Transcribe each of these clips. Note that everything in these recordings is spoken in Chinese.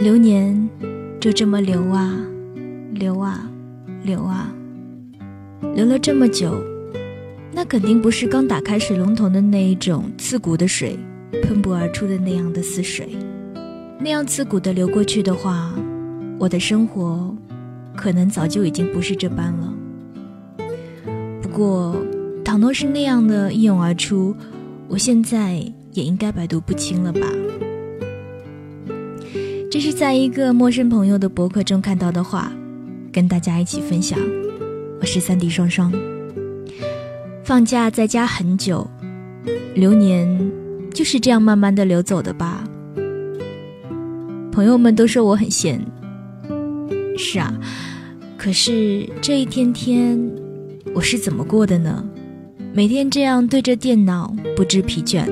流年就这么流啊，流啊，流啊，流了这么久，那肯定不是刚打开水龙头的那一种刺骨的水喷薄而出的那样的似水，那样刺骨的流过去的话，我的生活可能早就已经不是这般了。不过，倘若是那样的一涌而出，我现在也应该百毒不侵了吧。这是在一个陌生朋友的博客中看到的话，跟大家一起分享。我是三 D 双双。放假在家很久，流年就是这样慢慢的流走的吧。朋友们都说我很闲。是啊，可是这一天天我是怎么过的呢？每天这样对着电脑不知疲倦。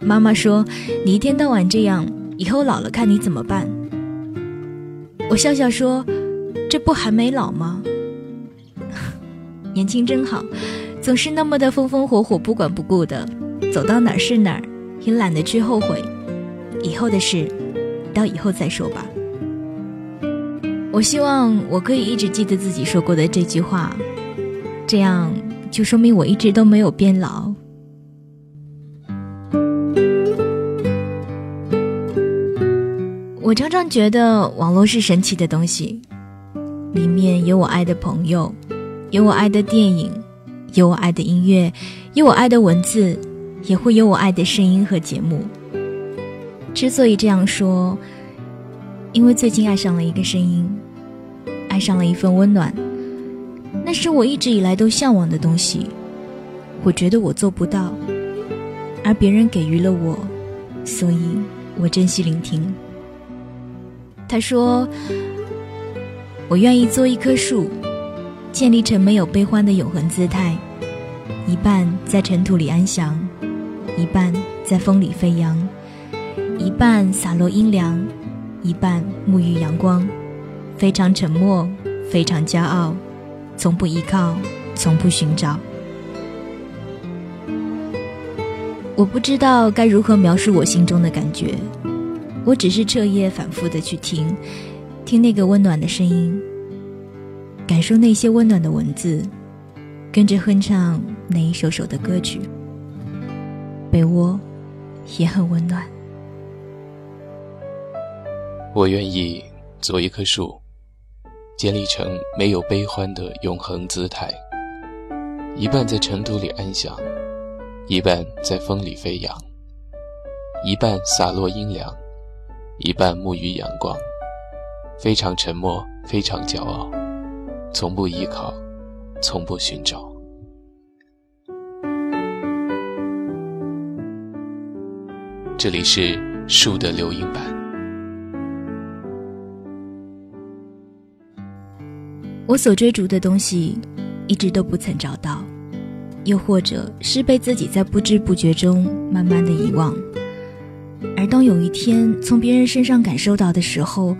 妈妈说你一天到晚这样。以后老了看你怎么办？我笑笑说：“这不还没老吗？年轻真好，总是那么的风风火火，不管不顾的，走到哪儿是哪儿，也懒得去后悔。以后的事，到以后再说吧。我希望我可以一直记得自己说过的这句话，这样就说明我一直都没有变老。”我常常觉得网络是神奇的东西，里面有我爱的朋友，有我爱的电影，有我爱的音乐，有我爱的文字，也会有我爱的声音和节目。之所以这样说，因为最近爱上了一个声音，爱上了一份温暖，那是我一直以来都向往的东西。我觉得我做不到，而别人给予了我，所以我珍惜聆听。他说：“我愿意做一棵树，建立成没有悲欢的永恒姿态。一半在尘土里安详，一半在风里飞扬；一半洒落阴凉，一半沐浴阳光。非常沉默，非常骄傲，从不依靠，从不寻找。我不知道该如何描述我心中的感觉。”我只是彻夜反复的去听，听那个温暖的声音，感受那些温暖的文字，跟着哼唱那一首首的歌曲。被窝也很温暖。我愿意做一棵树，建立成没有悲欢的永恒姿态，一半在尘土里安详，一半在风里飞扬，一半洒落阴凉。一半沐浴阳光，非常沉默，非常骄傲，从不依靠，从不寻找。这里是树的留音版。我所追逐的东西，一直都不曾找到，又或者是被自己在不知不觉中慢慢的遗忘。而当有一天从别人身上感受到的时候，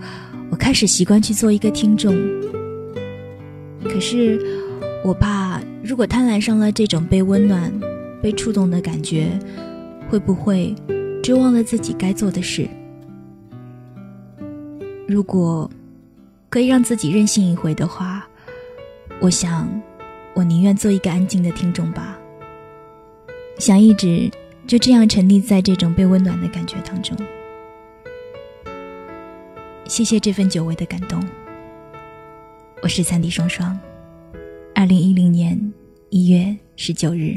我开始习惯去做一个听众。可是，我怕如果贪婪上了这种被温暖、被触动的感觉，会不会就忘了自己该做的事？如果可以让自己任性一回的话，我想，我宁愿做一个安静的听众吧。想一直。就这样沉溺在这种被温暖的感觉当中。谢谢这份久违的感动。我是三弟双双，二零一零年一月十九日。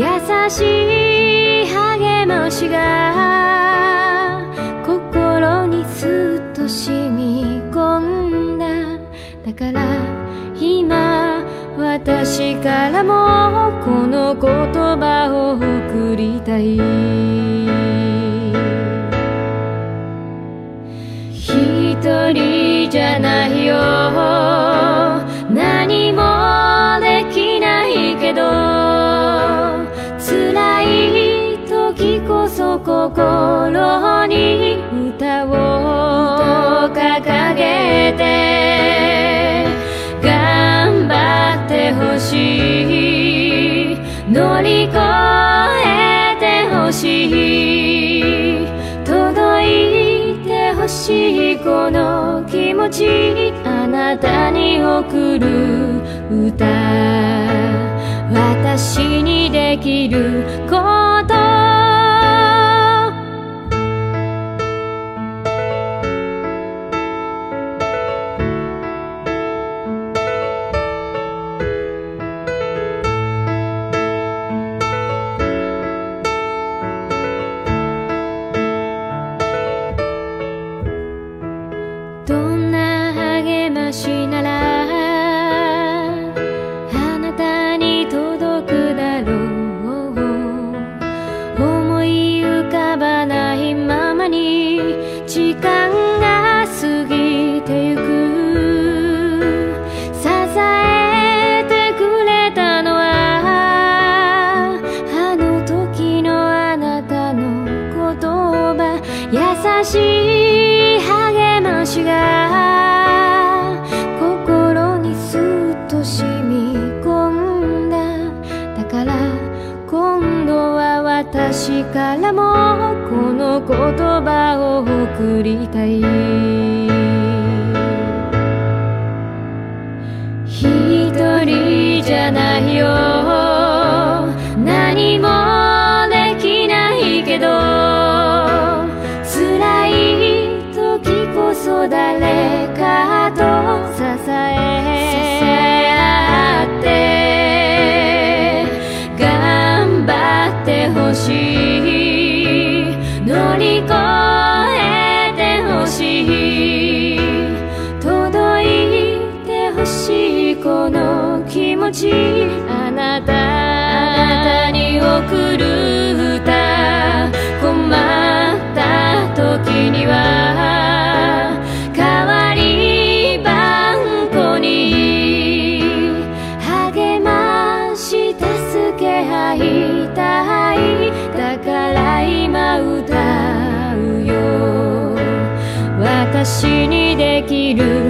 優しい励ましが心にすっと染み込んだだから今私からもこの言葉を送りたい一人じゃないよ何もできないけど心に歌を掲げて頑張ってほしい乗り越えてほしい届いてほしいこの気持ちあなたに贈る歌私にできるばないままに時間が過ぎてゆく支えてくれたのはあの時のあなたの言葉優しい励ましがからもこの言葉を送りたい一人じゃないよ何もできないけど辛い時こそ誰かと支え合って頑張ってほしい気持ちあなたあなたに送る歌困った時には変わりばんこに励まして助け合いたいだから今歌うよ私にできる